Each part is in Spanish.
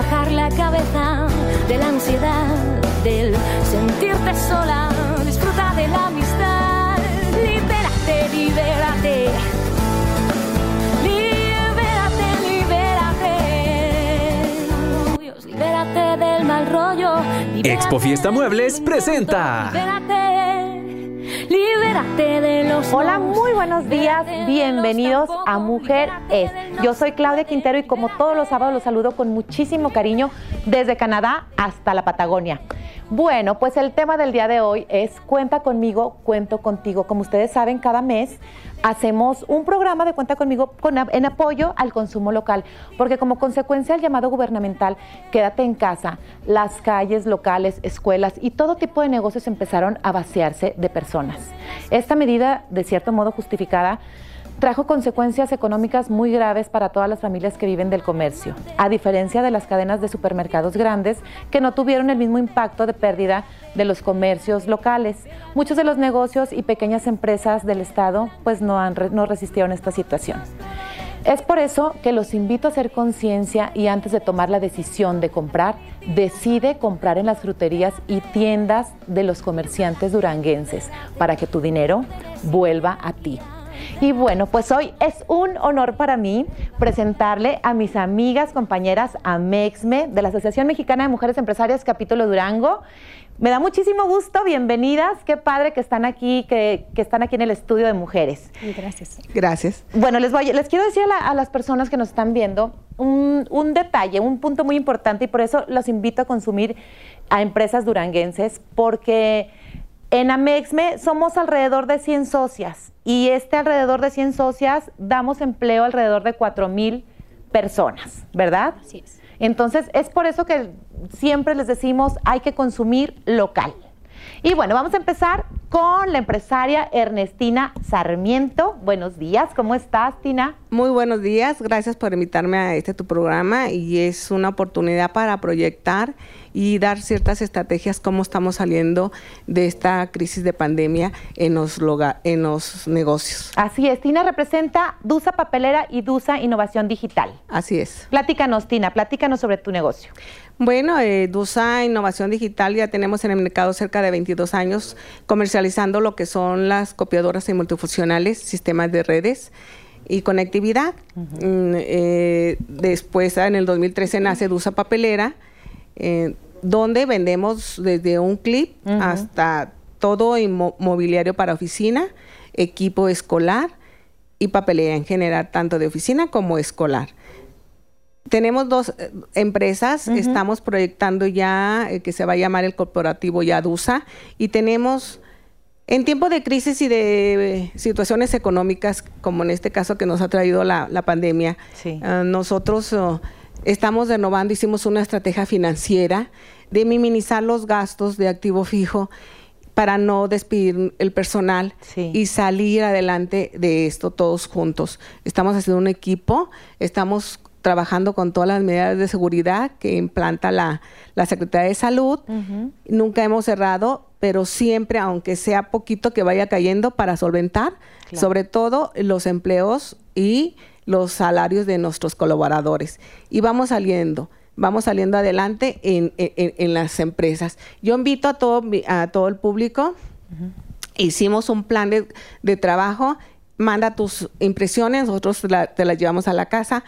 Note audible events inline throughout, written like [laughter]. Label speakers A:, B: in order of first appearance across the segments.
A: bajar la cabeza de la ansiedad, del sentirte sola. Disfruta de la amistad. Libérate, libérate. Libérate, libérate. Libérate del mal rollo.
B: Expo Fiesta Muebles presenta.
A: Libérate de los
C: Hola, muy buenos días. Bienvenidos a Mujer Es. Yo soy Claudia Quintero y como todos los sábados los saludo con muchísimo cariño desde Canadá hasta la Patagonia. Bueno, pues el tema del día de hoy es Cuenta conmigo, cuento contigo. Como ustedes saben, cada mes hacemos un programa de Cuenta conmigo en apoyo al consumo local, porque como consecuencia del llamado gubernamental, quédate en casa, las calles locales, escuelas y todo tipo de negocios empezaron a vaciarse de personas. Esta medida, de cierto modo justificada, trajo consecuencias económicas muy graves para todas las familias que viven del comercio, a diferencia de las cadenas de supermercados grandes que no tuvieron el mismo impacto de pérdida de los comercios locales. Muchos de los negocios y pequeñas empresas del Estado pues no, han, no resistieron esta situación. Es por eso que los invito a hacer conciencia y antes de tomar la decisión de comprar, decide comprar en las fruterías y tiendas de los comerciantes duranguenses para que tu dinero vuelva a ti. Y bueno, pues hoy es un honor para mí presentarle a mis amigas, compañeras AMEXME de la Asociación Mexicana de Mujeres Empresarias Capítulo Durango. Me da muchísimo gusto, bienvenidas, qué padre que están aquí, que, están aquí en el estudio de mujeres.
D: Gracias.
C: Gracias. Bueno, les, voy, les quiero decir a, las personas que nos están viendo un, un detalle, un punto muy importante y por eso los invito a consumir a empresas duranguenses, porque en Amexme somos alrededor de 100 socias y este alrededor de 100 socias damos empleo alrededor de 4 mil personas, ¿verdad?
D: Así es.
C: Entonces es por eso que siempre les decimos hay que consumir local. Y bueno, vamos a empezar con la empresaria Ernestina Sarmiento. Buenos días, ¿cómo estás, Tina?
E: Muy buenos días, gracias por invitarme a este tu programa y es una oportunidad para proyectar y dar ciertas estrategias cómo estamos saliendo de esta crisis de pandemia en los, en los negocios.
C: Así es, Tina representa DUSA Papelera y DUSA Innovación Digital.
E: Así es.
C: Platícanos, Tina, platícanos sobre tu negocio.
E: Bueno, eh, DUSA Innovación Digital ya tenemos en el mercado cerca de 22 años comercializando lo que son las copiadoras y multifuncionales, sistemas de redes y conectividad. Mm, eh, después, en el 2013, nace DUSA Papelera, eh, donde vendemos desde un clip hasta todo mobiliario para oficina, equipo escolar y papelera en general, tanto de oficina como escolar. Tenemos dos eh, empresas, estamos proyectando ya eh, que se va a llamar el corporativo Yadusa y tenemos en tiempo de crisis y de situaciones económicas, como en este caso que nos ha traído la, pandemia, ah, nosotros oh, estamos renovando, hicimos una estrategia financiera de minimizar los gastos de activo fijo para no despedir el personal y salir adelante de esto todos juntos. Estamos haciendo un equipo, estamos trabajando con todas las medidas de seguridad que implanta la, Secretaría de Salud. Nunca hemos cerrado, pero siempre, aunque sea poquito que vaya cayendo para solventar, sobre todo los empleos y los salarios de nuestros colaboradores. Y vamos saliendo, vamos saliendo adelante en, las empresas. Yo invito a todo, a todo el público, hicimos un plan de, trabajo, manda tus impresiones, nosotros te las llevamos a la casa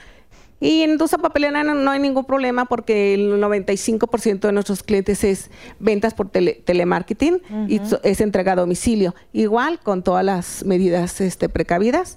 E: y en Dusa Papelera no, hay ningún problema porque el 95% de nuestros clientes es ventas por telemarketing y es entrega a domicilio. Igual con todas las medidas este, precavidas.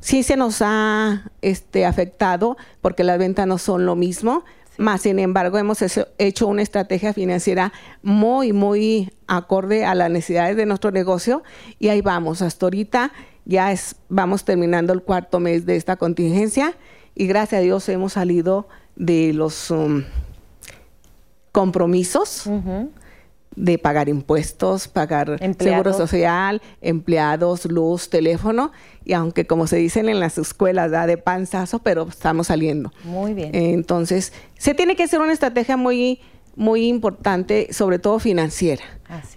E: Sí se nos ha este, afectado porque las ventas no son lo mismo, más sin embargo hemos hecho una estrategia financiera muy, muy acorde a las necesidades de nuestro negocio. Y ahí vamos. Hasta ahorita ya es, vamos terminando el cuarto mes de esta contingencia. Y gracias a Dios hemos salido de los um, compromisos de pagar impuestos, pagar seguro social, empleados, luz, teléfono, y aunque como se dicen en las escuelas, da de panzazo, pero estamos saliendo.
C: Muy bien.
E: Entonces, se tiene que hacer una estrategia muy muy importante, sobre todo financiera,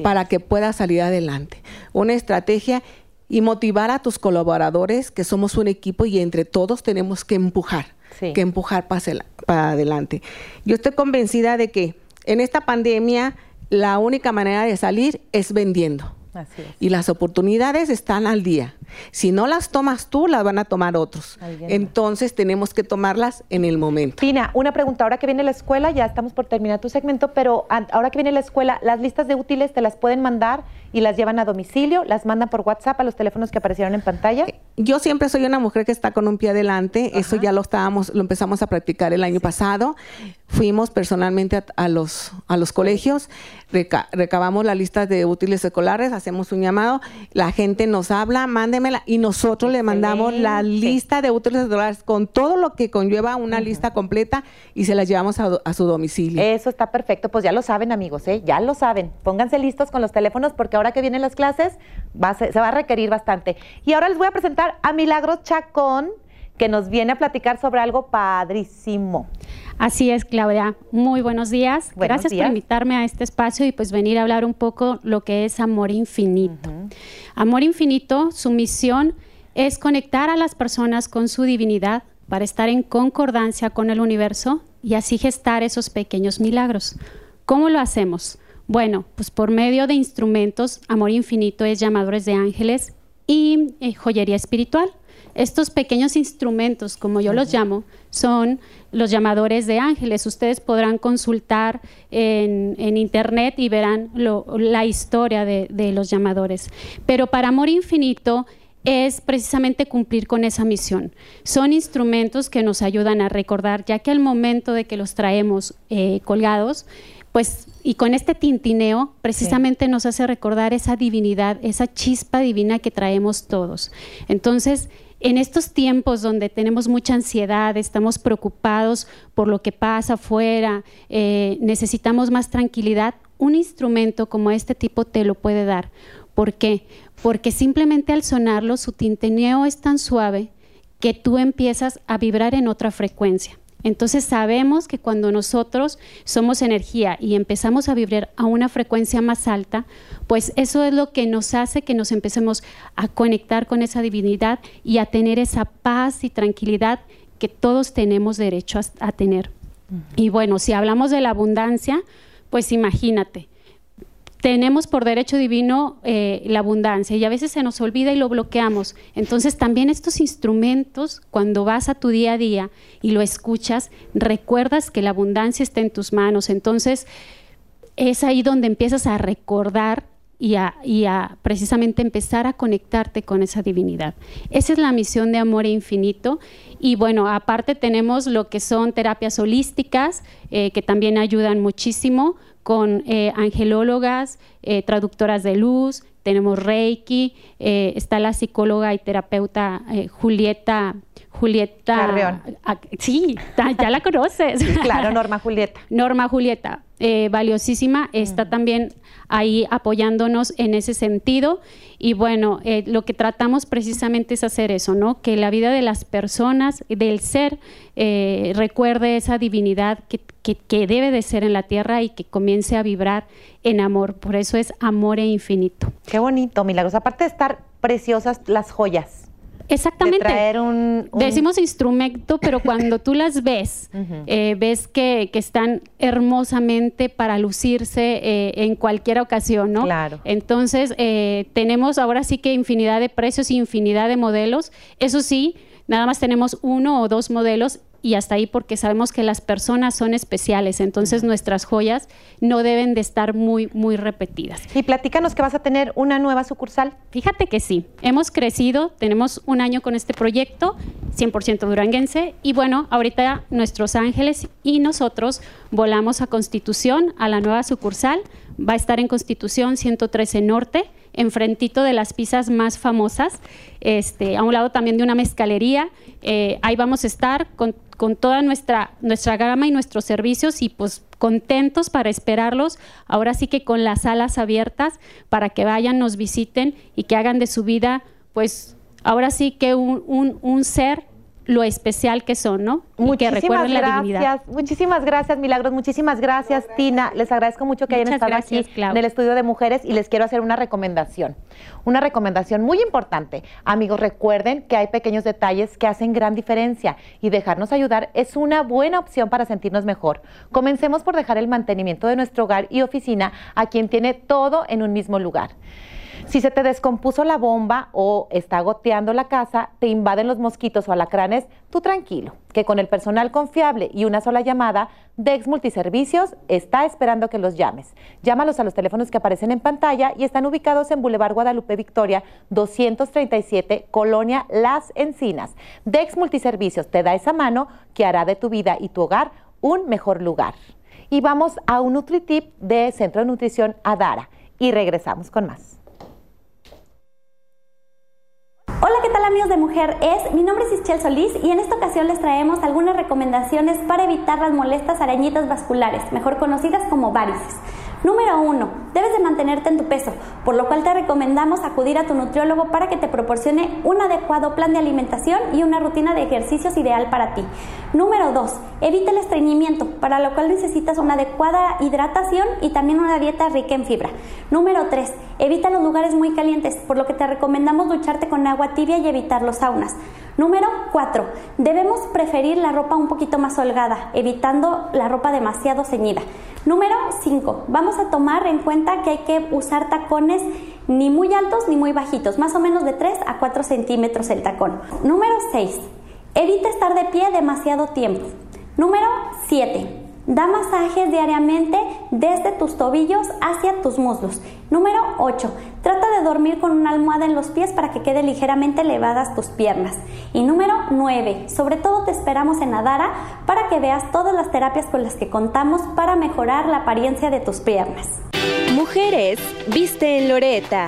E: para que pueda salir adelante. Una estrategia y motivar a tus colaboradores, que somos un equipo y entre todos tenemos que empujar, que empujar para para adelante. Yo estoy convencida de que en esta pandemia la única manera de salir es vendiendo.
C: Así es.
E: Y las oportunidades están al día. Si no las tomas tú, las van a tomar otros.
C: Alguien.
E: Entonces tenemos que tomarlas en el momento.
C: Tina, una pregunta. Ahora que viene la escuela, ya estamos por terminar tu segmento, pero ahora que viene la escuela, ¿las listas de útiles te las pueden mandar y las llevan a domicilio? ¿Las mandan por WhatsApp a los teléfonos que aparecieron en pantalla?
E: Yo siempre soy una mujer que está con un pie adelante. Eso ya lo estábamos, lo empezamos a practicar el año pasado. Fuimos personalmente a, a los a los colegios, reca- recabamos la lista de útiles escolares, hacemos un llamado, la gente nos habla, mándemela y nosotros le mandamos la lista de útiles escolares con todo lo que conlleva una lista completa y se la llevamos a, su domicilio.
C: Eso está perfecto, pues ya lo saben amigos, ¿eh? ya lo saben. Pónganse listos con los teléfonos porque ahora que vienen las clases va a ser- se va a requerir bastante. Y ahora les voy a presentar a Milagros Chacón, que nos viene a platicar sobre algo padrísimo.
D: Así es, Claudia. Muy buenos días.
C: Buenos
D: Gracias
C: días.
D: por invitarme a este espacio y pues venir a hablar un poco lo que es amor infinito. Amor infinito, su misión es conectar a las personas con su divinidad para estar en concordancia con el universo y así gestar esos pequeños milagros. ¿Cómo lo hacemos? Bueno, pues por medio de instrumentos, Amor Infinito es llamadores de ángeles y eh, joyería espiritual. Estos pequeños instrumentos, como yo los llamo, son los llamadores de ángeles. Ustedes podrán consultar en, en internet y verán lo- la historia de, de los llamadores. Pero para Amor Infinito es precisamente cumplir con esa misión. Son instrumentos que nos ayudan a recordar, ya que al momento de que los traemos eh, colgados, pues y con este tintineo precisamente nos hace recordar esa divinidad, esa chispa divina que traemos todos. Entonces, en estos tiempos donde tenemos mucha ansiedad, estamos preocupados por lo que pasa afuera, eh, necesitamos más tranquilidad, un instrumento como este tipo te lo puede dar. ¿Por qué? Porque simplemente al sonarlo, su tintineo es tan suave que tú empiezas a vibrar en otra frecuencia. Entonces sabemos que cuando nosotros somos energía y empezamos a vibrar a una frecuencia más alta, pues eso es lo que nos hace que nos empecemos a conectar con esa divinidad y a tener esa paz y tranquilidad que todos tenemos derecho a, a tener. Y bueno, si hablamos de la abundancia, pues imagínate, tenemos por derecho divino eh, la abundancia y a veces se nos olvida y lo bloqueamos. Entonces también estos instrumentos, cuando vas a tu día a día y lo escuchas, recuerdas que la abundancia está en tus manos. Entonces es ahí donde empiezas a recordar y a, y a precisamente empezar a conectarte con esa divinidad. Esa es la misión de Amor Infinito. Y bueno, aparte tenemos lo que son terapias holísticas, eh, que también ayudan muchísimo con eh, angelólogas, eh, traductoras de luz, tenemos Reiki, eh, está la psicóloga y terapeuta Julieta. Julieta.
C: Carreón.
D: ah, sí, ta- ya la conoces.
C: Claro, Norma Julieta. [laughs]
D: Norma Julieta, valiosísima, está también ahí apoyándonos en ese sentido. Y bueno, eh, lo que tratamos precisamente es hacer eso, ¿no? Que la vida de las personas, del ser, eh, recuerde esa divinidad que, que- que debe de ser en la tierra y que comience a vibrar en amor. Por eso es amor e infinito.
C: Qué bonito, Milagros. Aparte de estar preciosas las joyas.
D: Exactamente.
C: De traer un, un-
D: Decimos instrumento, pero cuando tú las ves, [laughs] eh, ves que, que están hermosamente para lucirse eh, en cualquier ocasión, ¿no?
C: Claro.
D: Entonces, eh, tenemos ahora sí que infinidad de precios y infinidad de modelos. Eso sí, nada más tenemos uno o dos modelos y hasta ahí porque sabemos que las personas son especiales, entonces nuestras joyas no deben de estar muy, muy repetidas.
C: Y platícanos que vas a tener una nueva sucursal.
D: Fíjate que sí, hemos crecido, tenemos un año con este proyecto, 100% duranguense, y bueno, ahorita nuestros ángeles y nosotros volamos a Constitución, a la nueva sucursal, va a estar en Constitución 113 Norte, enfrentito de las pizzas más famosas, este, a un lado también de una mezcalería, eh, ahí vamos a estar con, con toda nuestra, nuestra gama y nuestros servicios y pues contentos para esperarlos, ahora sí que con las alas abiertas para que vayan, nos visiten y que hagan de su vida, pues ahora sí que un, un- un ser lo especial que son, ¿no?
C: Y que recuerden la divinidad. Muchísimas gracias, Milagros. Muchísimas gracias, Tina. Les agradezco mucho que hayan estado aquí en el estudio de mujeres y les quiero hacer una recomendación. Una recomendación muy importante. Amigos, recuerden que hay pequeños detalles que hacen gran diferencia y dejarnos ayudar es una buena opción para sentirnos mejor. Comencemos por dejar el mantenimiento de nuestro hogar y oficina a quien tiene todo en un mismo lugar. Si se te descompuso la bomba o está goteando la casa, te invaden los mosquitos o alacranes, tú tranquilo, que con el personal confiable y una sola llamada, Dex Multiservicios está esperando que los llames. Llámalos a los teléfonos que aparecen en pantalla y están ubicados en Boulevard Guadalupe Victoria 237, Colonia Las Encinas. Dex Multiservicios te da esa mano que hará de tu vida y tu hogar un mejor lugar. Y vamos a un NutriTip de Centro de Nutrición Adara y regresamos con más.
F: Hola, ¿qué tal amigos de Mujer Es? Mi nombre es Ischel Solís y en esta ocasión les traemos algunas recomendaciones para evitar las molestas arañitas vasculares, mejor conocidas como varices. Número 1. Debes de mantenerte en tu peso, por lo cual te recomendamos acudir a tu nutriólogo para que te proporcione un adecuado plan de alimentación y una rutina de ejercicios ideal para ti. Número 2. Evita el estreñimiento, para lo cual necesitas una adecuada hidratación y también una dieta rica en fibra. Número 3. Evita los lugares muy calientes, por lo que te recomendamos ducharte con agua tibia y evitar los saunas. Número 4. Debemos preferir la ropa un poquito más holgada, evitando la ropa demasiado ceñida. Número 5. Vamos a tomar en cuenta que hay que usar tacones ni muy altos ni muy bajitos, más o menos de 3 a 4 centímetros el tacón. Número 6. Evita estar de pie demasiado tiempo. Número 7. Da masajes diariamente desde tus tobillos hacia tus muslos. Número 8. Trata de dormir con una almohada en los pies para que quede ligeramente elevadas tus piernas. Y número 9. Sobre todo te esperamos en Adara para que veas todas las terapias con las que contamos para mejorar la apariencia de tus piernas.
G: Mujeres, viste en Loreta.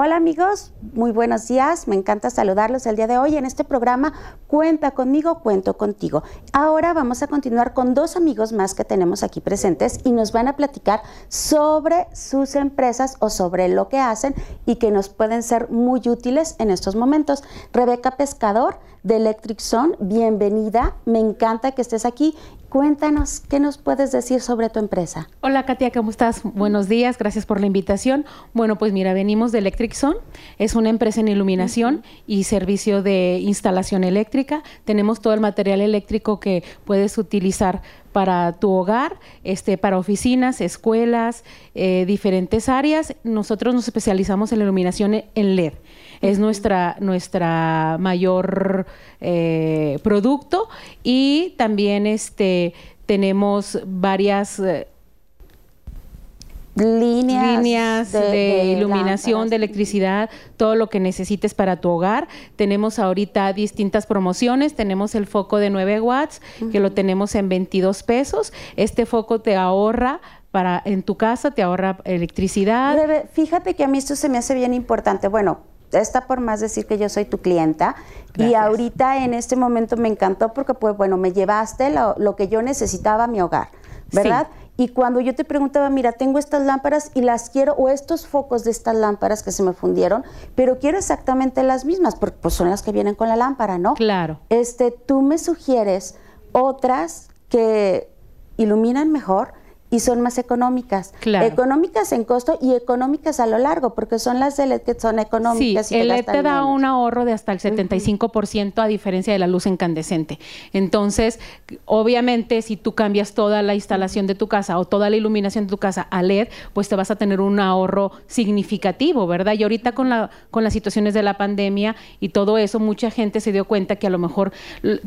H: Hola amigos, muy buenos días. Me encanta saludarlos el día de hoy en este programa Cuenta conmigo, cuento contigo. Ahora vamos a continuar con dos amigos más que tenemos aquí presentes y nos van a platicar sobre sus empresas o sobre lo que hacen y que nos pueden ser muy útiles en estos momentos. Rebeca Pescador de Electric Zone, bienvenida. Me encanta que estés aquí Cuéntanos, ¿qué nos puedes decir sobre tu empresa?
I: Hola Katia, ¿cómo estás? Buenos días, gracias por la invitación. Bueno, pues mira, venimos de Electric Zone, es una empresa en iluminación y servicio de instalación eléctrica. Tenemos todo el material eléctrico que puedes utilizar para tu hogar, este, para oficinas, escuelas, eh, diferentes áreas. Nosotros nos especializamos en la iluminación en LED es nuestra, nuestra mayor eh, producto y también este, tenemos varias... Eh,
H: líneas,
I: de, iluminación, de electricidad, todo lo que necesites para tu hogar. Tenemos ahorita distintas promociones. Tenemos el foco de 9 watts, que lo tenemos en 22 pesos. Este foco te ahorra para en tu casa, te ahorra electricidad.
H: fíjate que a mí esto se me hace bien importante. Bueno, está por más decir que yo soy tu clienta y ahorita en este momento me encantó porque pues bueno, me llevaste lo, que yo necesitaba a mi hogar, ¿verdad? Y cuando yo te preguntaba, mira, tengo estas lámparas y las quiero, o estos focos de estas lámparas que se me fundieron, pero quiero exactamente las mismas, porque pues son las que vienen con la lámpara, ¿no?
I: Claro.
H: Este, tú me sugieres otras que iluminan mejor, y son más económicas. Económicas en costo y económicas a lo largo, porque son las de LED que son económicas.
I: Sí, el LED te da un ahorro de hasta el 75% a diferencia de la luz incandescente. Entonces, obviamente, si tú cambias toda la instalación de tu casa o toda la iluminación de tu casa a LED, pues te vas a tener un ahorro significativo, ¿verdad? Y ahorita con, la, con las situaciones de la pandemia y todo eso, mucha gente se dio cuenta que a lo mejor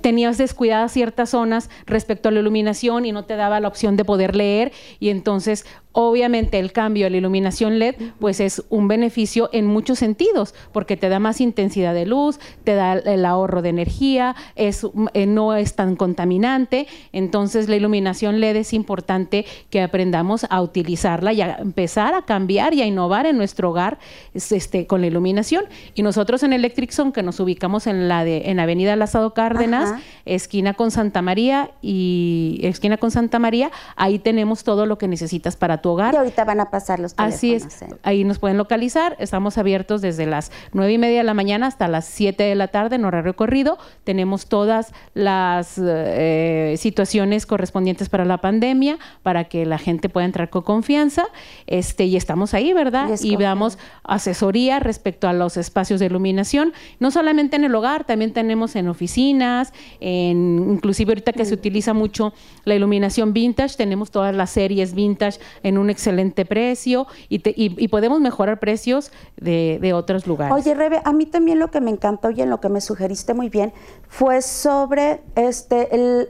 I: tenías descuidadas ciertas zonas respecto a la iluminación y no te daba la opción de poder leer y entonces Obviamente el cambio a la iluminación LED pues es un beneficio en muchos sentidos porque te da más intensidad de luz, te da el ahorro de energía, es, eh, no es tan contaminante, entonces la iluminación LED es importante que aprendamos a utilizarla y a empezar a cambiar y a innovar en nuestro hogar este, con la iluminación. Y nosotros en Electric Zone que nos ubicamos en la de en Avenida Lázaro Cárdenas, esquina con Santa María y esquina con Santa María, ahí tenemos todo lo que necesitas para tu hogar.
H: Y ahorita van a pasar los teléfonos.
I: Así es,
H: ¿eh?
I: ahí nos pueden localizar. Estamos abiertos desde las nueve y media de la mañana hasta las 7 de la tarde en horario corrido. Tenemos todas las eh, situaciones correspondientes para la pandemia para que la gente pueda entrar con confianza. Este, y estamos ahí, ¿verdad?
H: Y
I: damos asesoría respecto a los espacios de iluminación, no solamente en el hogar, también tenemos en oficinas, en inclusive ahorita que se utiliza mucho la iluminación vintage, tenemos todas las series vintage en un excelente precio y, te- y- podemos mejorar precios de, de otros lugares.
H: Oye, Rebe, a mí también lo que me encantó y en lo que me sugeriste muy bien fue sobre este el-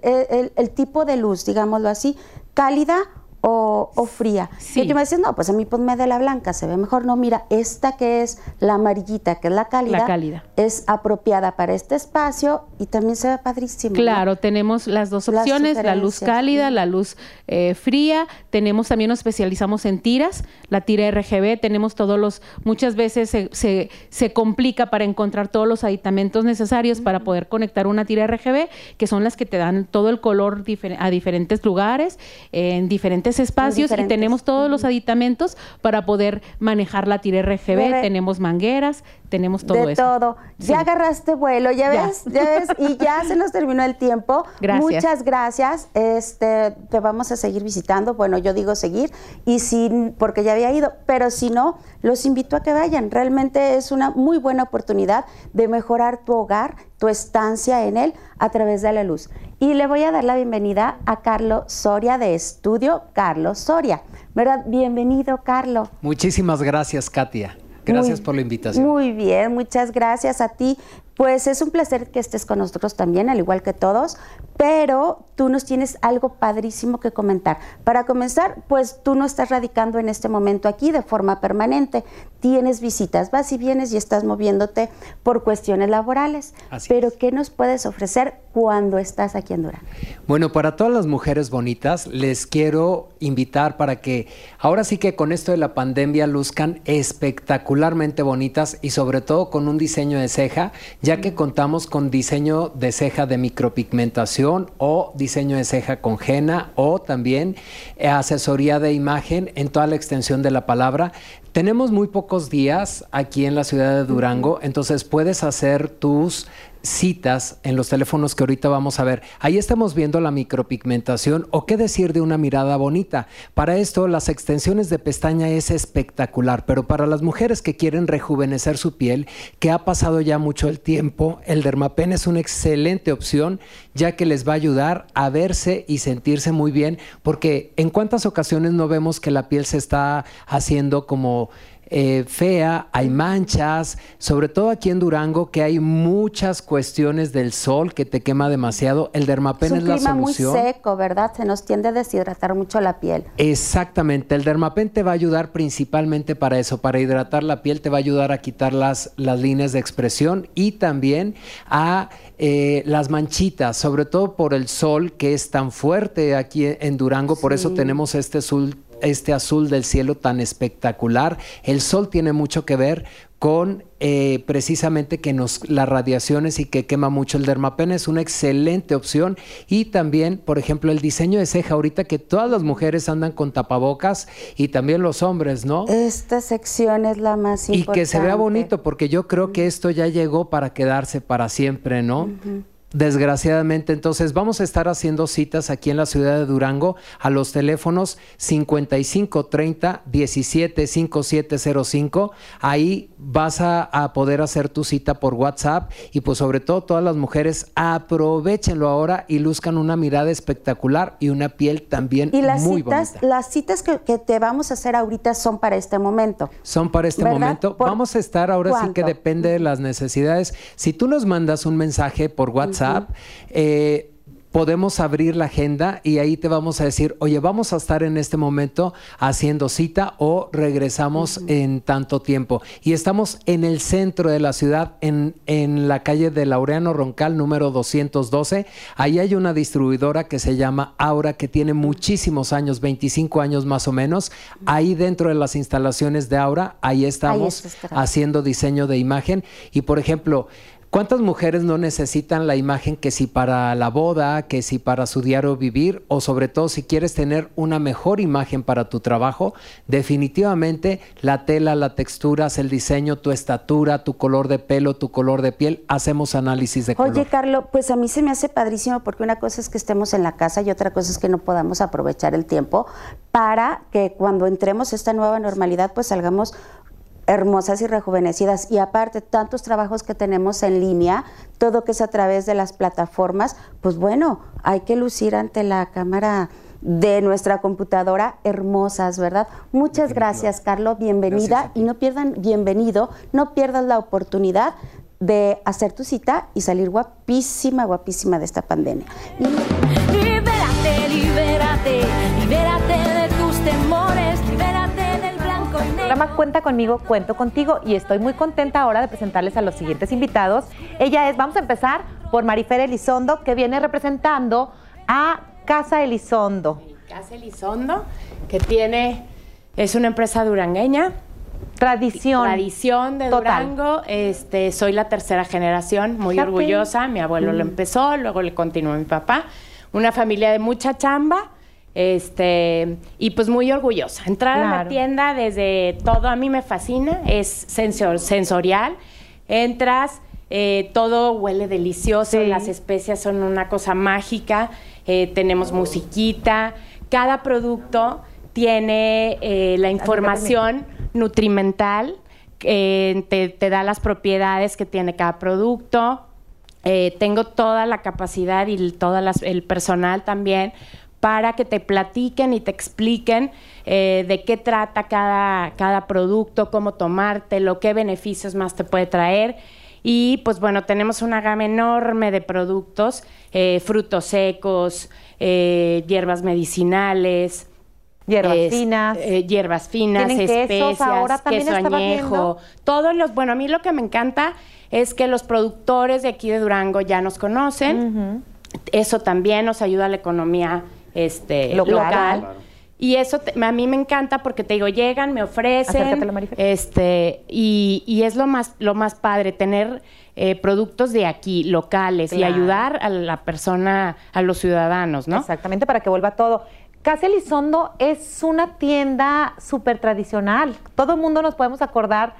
H: el tipo de luz, digámoslo así, cálida o, o fría.
I: Sí.
H: Y tú me decías, no, pues a mí ponme de la blanca, se ve mejor. No, mira, esta que es la amarillita, que es la cálida,
I: La cálida.
H: es apropiada para este espacio y también se ve padrísimo. ¿no?
I: Claro, tenemos las dos
H: Las
I: opciones, la luz cálida, la luz eh, fría. Tenemos también nos especializamos en tiras, la tira RGB. Tenemos todos los, muchas veces se, se, se complica para encontrar todos los aditamentos necesarios para poder conectar una tira RGB, que son las que te dan todo el color difer- a diferentes lugares, en diferentes espacios
H: diferentes.
I: y tenemos todos los aditamentos para poder manejar la tira RGB. Tenemos mangueras, tenemos todo
H: de
I: eso.
H: todo.
I: Sí.
H: Ya agarraste vuelo, ya
I: Ya.
H: ves, ya ves, y ya se nos terminó el tiempo.
I: Gracias.
H: Muchas gracias. Este, te vamos a seguir visitando. Bueno, yo digo seguir, y si, porque ya había ido, pero si no, los invito a que vayan. Realmente es una muy buena oportunidad de mejorar tu hogar, tu estancia en él a través de la luz. Y le voy a dar la bienvenida a Carlos Soria de Estudio Carlos Soria. ¿Verdad? Bienvenido, Carlos.
J: Muchísimas gracias, Katia. Gracias
H: Muy-
J: por la invitación.
H: Muy bien, muchas gracias a ti. Pues es un placer que estés con nosotros también, al igual que todos, pero tú nos tienes algo padrísimo que comentar. Para comenzar, pues tú no estás radicando en este momento aquí de forma permanente, tienes visitas, vas y vienes y estás moviéndote por cuestiones laborales.
J: Así
H: pero
J: es.
H: ¿qué nos puedes ofrecer cuando estás aquí en Durango?
J: Bueno, para todas las mujeres bonitas, les quiero invitar para que ahora sí que con esto de la pandemia luzcan espectacularmente bonitas y sobre todo con un diseño de ceja, ya que contamos con diseño de ceja de micropigmentación o diseño de ceja con henna o también asesoría de imagen en toda la extensión de la palabra. Tenemos muy pocos días aquí en la ciudad de Durango, entonces puedes hacer tus citas en los teléfonos que ahorita vamos a ver. Ahí estamos viendo la micropigmentación o qué decir de una mirada bonita. Para esto las extensiones de pestaña es espectacular, pero para las mujeres que quieren rejuvenecer su piel, que ha pasado ya mucho el tiempo, el Dermapen es una excelente opción ya que les va a ayudar a verse y sentirse muy bien, porque en cuántas ocasiones no vemos que la piel se está haciendo como eh, fea, hay manchas, sobre todo aquí en Durango que hay muchas cuestiones del sol que te quema demasiado. El dermapen
H: es
J: la
H: clima muy
J: solución.
H: seco, ¿verdad? Se nos tiende a deshidratar mucho la piel.
J: Exactamente, el dermapen te va a ayudar principalmente para eso, para hidratar la piel, te va a ayudar a quitar las, las líneas de expresión y también a eh, las manchitas, sobre todo por el sol que es tan fuerte aquí en Durango, por eso tenemos este azul, este azul del cielo tan espectacular. El sol tiene mucho que ver con eh, precisamente que nos las radiaciones y que quema mucho el dermapen es una excelente opción. Y también por ejemplo el diseño de ceja. Ahorita que todas las mujeres andan con tapabocas y también los hombres no
H: Esta sección es la más
J: y
H: importante.
J: que se vea bonito porque yo creo que esto ya llegó para quedarse para siempre no Desgraciadamente, entonces vamos a estar haciendo citas aquí en la ciudad de Durango a los teléfonos 5530 17 5705. Ahí vas a, a poder hacer tu cita por WhatsApp y pues sobre todo todas las mujeres aprovechenlo ahora y luzcan una mirada espectacular y una piel también
H: Y las
J: muy
H: citas,
J: bonita.
H: las citas que, que te vamos a hacer ahorita son para este momento.
J: Son para este
H: ¿Verdad?
J: momento.
H: ¿Por
J: Vamos a estar ahora sí que depende de las necesidades. Si tú nos mandas un mensaje por WhatsApp, eh, podemos abrir la agenda y ahí te vamos a decir, oye, vamos a estar en este momento haciendo cita o regresamos en tanto tiempo. Y estamos en el centro de la ciudad, en, en la calle de Laureano Roncal, número 212. Ahí hay una distribuidora que se llama Aura, que tiene muchísimos años, 25 años más o menos. Ahí dentro de las instalaciones de Aura, ahí estamos haciendo diseño de imagen. Y por ejemplo, ¿Cuántas mujeres no necesitan la imagen que si para la boda, que si para su diario vivir o sobre todo si quieres tener una mejor imagen para tu trabajo? Definitivamente la tela, la textura, el diseño, tu estatura, tu color de pelo, tu color de piel, hacemos análisis de color.
H: Oye, Carlos, pues a mí se me hace padrísimo porque una cosa es que estemos en la casa y otra cosa es que no podamos aprovechar el tiempo para que cuando entremos a esta nueva normalidad pues salgamos hermosas y rejuvenecidas. Y aparte, tantos trabajos que tenemos en línea, todo que es a través de las plataformas, pues bueno, hay que lucir ante la cámara de nuestra computadora hermosas, ¿verdad? Muchas gracias, Carlos, bienvenida y no pierdan, bienvenido, no pierdas la oportunidad de hacer tu cita y salir guapísima, guapísima de esta pandemia.
A: Libérate, libérate, libérate
C: programa Cuenta conmigo, cuento contigo y estoy muy contenta ahora de presentarles a los siguientes invitados. Ella es, vamos a empezar por Marifer Elizondo, que viene representando a Casa Elizondo.
K: Casa Elizondo, que tiene, es una empresa durangueña.
C: Tradición.
K: Tradición de
C: Total.
K: Durango. Este, soy la tercera generación, muy orgullosa. Mi abuelo lo
C: Mm.
K: empezó, luego le continuó mi papá. Una familia de mucha chamba. Este, y pues muy orgullosa. Entrar a la tienda desde todo a mí me fascina, es sensor- sensorial. Entras, eh, todo huele delicioso,
C: Sí.
K: las especias son una cosa mágica, eh, tenemos musiquita, cada producto tiene eh, la información nutrimental, te, te da las propiedades que tiene cada producto, eh, tengo toda la capacidad y el- toda las- el personal también para que te platiquen y te expliquen eh, de qué trata cada, cada producto, cómo tomártelo, qué beneficios más te puede traer. Y pues bueno, tenemos una gama enorme de productos, eh, frutos secos, eh, hierbas medicinales.
C: Hierbas
K: es-
C: finas.
K: eh, hierbas finas,
C: quesos
K: especias,
C: ahora, también
K: queso añejo, todos los, bueno, a mí lo que me encanta es que los productores de aquí de Durango ya nos conocen. Eso también nos ayuda a la economía este,
C: Local.
K: local. Y eso te- a mí me encanta porque te digo, llegan, me ofrecen, este, y, y es lo más, lo más padre, tener eh, productos de aquí, locales, y ayudar a la persona, a los ciudadanos, ¿no?
C: Exactamente, para que vuelva todo. Casa Elizondo es una tienda súper tradicional. Todo el mundo nos podemos acordar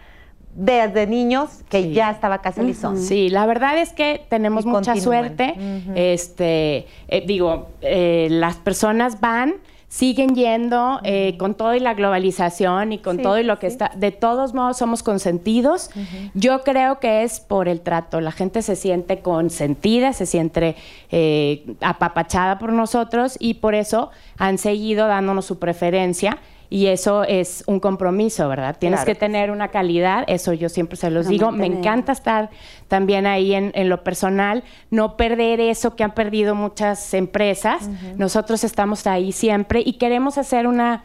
C: desde niños que ya estaba Casa Elizondo.
K: Sí, la verdad es que tenemos
C: Y
K: mucha
C: continúan.
K: suerte. Este, eh, digo, eh, las personas van, siguen yendo eh, con todo y la globalización y con
C: Sí,
K: todo y lo que
C: sí.
K: está. De todos modos, somos consentidos. Yo creo que es por el trato. La gente se siente consentida, se siente eh, apapachada por nosotros y por eso han seguido dándonos su preferencia. Y eso es un compromiso, ¿verdad? Tienes
C: Claro
K: que tener una calidad, eso yo siempre se los digo. Me encanta estar también ahí en, en lo personal, no perder eso que han perdido muchas empresas. Nosotros estamos ahí siempre y queremos hacer una,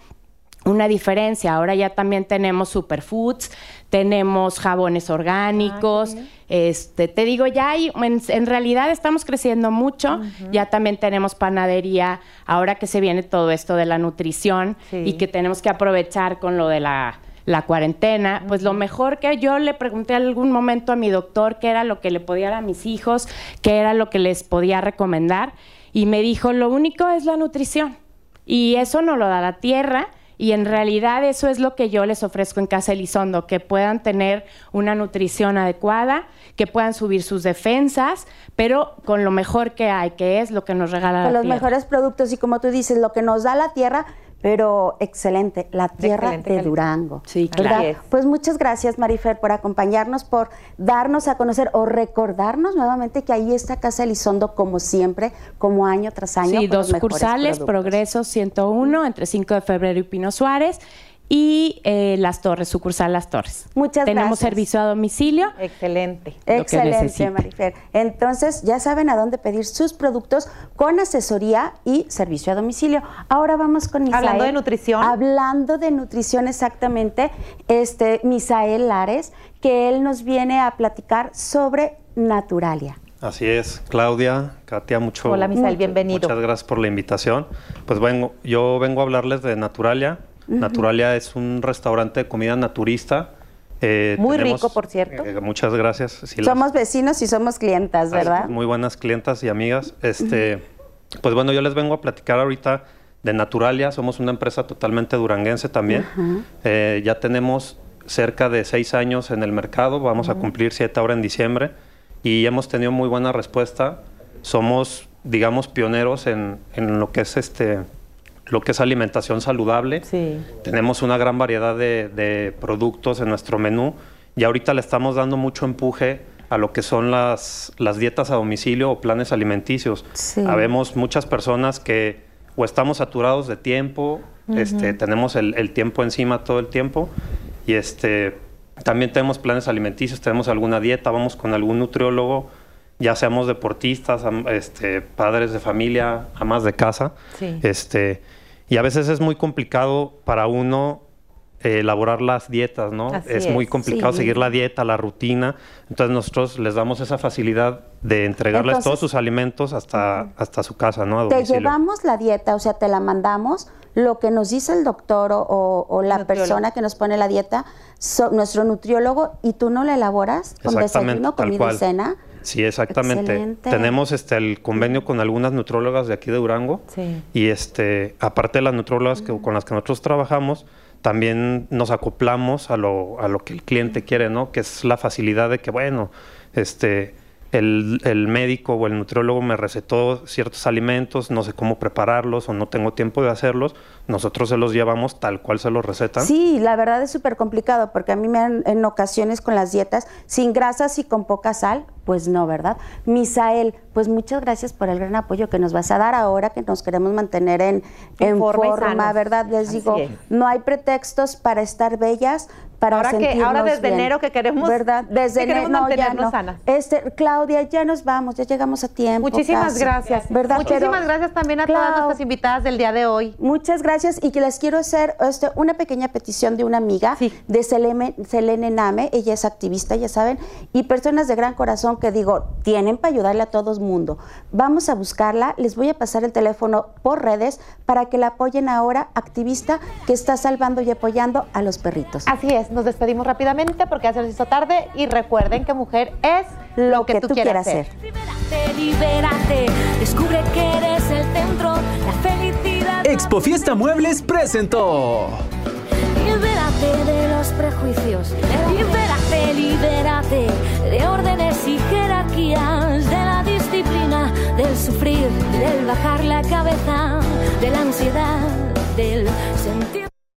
K: una diferencia. Ahora ya también tenemos superfoods, tenemos jabones orgánicos. este, te digo, ya hay, en, en realidad estamos creciendo mucho. Ya también tenemos panadería. Ahora que se viene todo esto de la nutrición
C: Sí.
K: y que tenemos que aprovechar con lo de la la cuarentena, pues lo mejor que yo le pregunté en algún momento a mi doctor qué era lo que le podía dar a mis hijos, qué era lo que les podía recomendar, y me dijo, lo único es la nutrición, y eso no lo da la tierra, y en realidad eso es lo que yo les ofrezco en Casa Elizondo, que puedan tener una nutrición adecuada, que puedan subir sus defensas, pero con lo mejor que hay, que es lo que nos regala
H: Con
K: la
H: los
K: tierra.
H: mejores productos y como tú dices, lo que nos da la tierra, pero excelente, la tierra
C: excelente
H: de. Durango.
K: Sí,
C: claro.
H: Pues muchas gracias, Marifer, por acompañarnos, por darnos a conocer o recordarnos nuevamente que ahí está Casa Elizondo como siempre, como año tras año.
K: Sí,
H: con
K: dos sucursales,
H: productos.
K: Progreso 101, entre 5 de febrero y Pino Suárez, y eh, Las Torres, sucursal Las Torres.
H: Muchas
K: Tenemos
H: gracias.
K: servicio a domicilio.
C: Excelente.
K: que
H: Excelente,
K: necesite.
H: Marifer. Entonces, ya saben a dónde pedir sus productos con asesoría y servicio a domicilio. Ahora vamos con Misael.
C: Hablando de nutrición.
H: Hablando de nutrición, exactamente. Este, Misael Lares, que él nos viene a platicar sobre Naturalia.
L: Así es, Claudia, Katia, mucho.
C: Hola, Misael, bienvenido.
L: Muchas gracias por la invitación. Pues vengo, yo vengo a hablarles de Naturalia. Naturalia es un restaurante de comida naturista Eh,
H: Muy
L: tenemos-
H: rico, por cierto.
L: eh, muchas gracias. Las-
H: somos vecinos y somos clientas, ¿verdad?
L: Muy buenas clientas y amigas. Este, Pues bueno, yo les vengo a platicar ahorita de Naturalia. Somos una empresa totalmente duranguense también. Eh, ya tenemos cerca de seis años en el mercado. Vamos a cumplir siete ahora en diciembre. Y hemos tenido muy buena respuesta. Somos, digamos, pioneros en, en lo que es este lo que es alimentación saludable. Tenemos una gran variedad de, de productos en nuestro menú y ahorita le estamos dando mucho empuje a lo que son las, las dietas a domicilio o planes alimenticios.
H: Sí.
L: Habemos muchas personas que o estamos saturados de tiempo, este, tenemos el, el tiempo encima todo el tiempo y este, también tenemos planes alimenticios, tenemos alguna dieta, vamos con algún nutriólogo, ya seamos deportistas, este, padres de familia, amas de casa.
C: Sí.
L: Este, y a veces es muy complicado para uno eh, elaborar las dietas, ¿no?
C: Así
L: es muy complicado
C: sí.
L: seguir la dieta, la rutina. Entonces nosotros les damos esa facilidad de entregarles
H: Entonces-
L: todos sus alimentos hasta, hasta su casa, ¿no? A
H: Te llevamos la dieta, o sea, te la mandamos, lo que nos dice el doctor o, o- o la persona que nos pone la dieta, so- nuestro nutriólogo, y tú no la elaboras con desayuno, comida y cena.
L: Sí, exactamente.
H: Excelente.
L: Tenemos este el convenio con algunas nutrólogas de aquí de Durango.
C: Sí.
L: Y este, aparte de las nutrólogas que, con las que nosotros trabajamos, también nos acoplamos a lo, a lo que el cliente quiere, ¿no? Que es la facilidad de que, bueno, este, el, el médico o el nutriólogo me recetó ciertos alimentos, no sé cómo prepararlos o no tengo tiempo de hacerlos, nosotros se los llevamos tal cual se los recetan.
H: Sí, la verdad es súper complicado porque a mí me han en ocasiones con las dietas sin grasas y con poca sal, pues no, ¿verdad? Misael, pues muchas gracias por el gran apoyo que nos vas a dar ahora que nos queremos mantener en,
C: En
H: en
C: forma.
H: ¿verdad? Les
C: Así
H: digo,
C: es.
H: no hay pretextos para estar bellas, para
C: Ahora que- ahora desde
H: bien,
C: enero que queremos-
H: ¿verdad? Desde
C: que queremos
H: enero, no, ya no.
C: sanas.
H: Este, Claudia, ya nos vamos, ya llegamos a tiempo.
C: Muchísimas
H: casi,
C: gracias.
H: ¿verdad?
C: Muchísimas
H: Pero-
C: gracias también a todas nuestras invitadas del día de hoy.
H: Muchas gracias y que les quiero hacer este, una pequeña petición de una amiga de Selene, Selene Name, ella es activista, ya saben, y personas de gran corazón que digo, tienen para ayudarle a todo el mundo. Vamos a buscarla, les voy a pasar el teléfono por redes para que la apoyen ahora, activista que está salvando y apoyando a los perritos.
C: Así es, nos despedimos rápidamente porque ya se nos hizo tarde y recuerden que mujer es lo, que, tú, quieras ser.
A: Libérate, libérate, descubre que eres el centro, la felicidad.
B: Expo Fiesta Muebles presentó.
A: Libérate de los prejuicios, libérate, libérate de órdenes y jerarquías, de la disciplina, del sufrir, del bajar la cabeza, de la ansiedad, del sentir.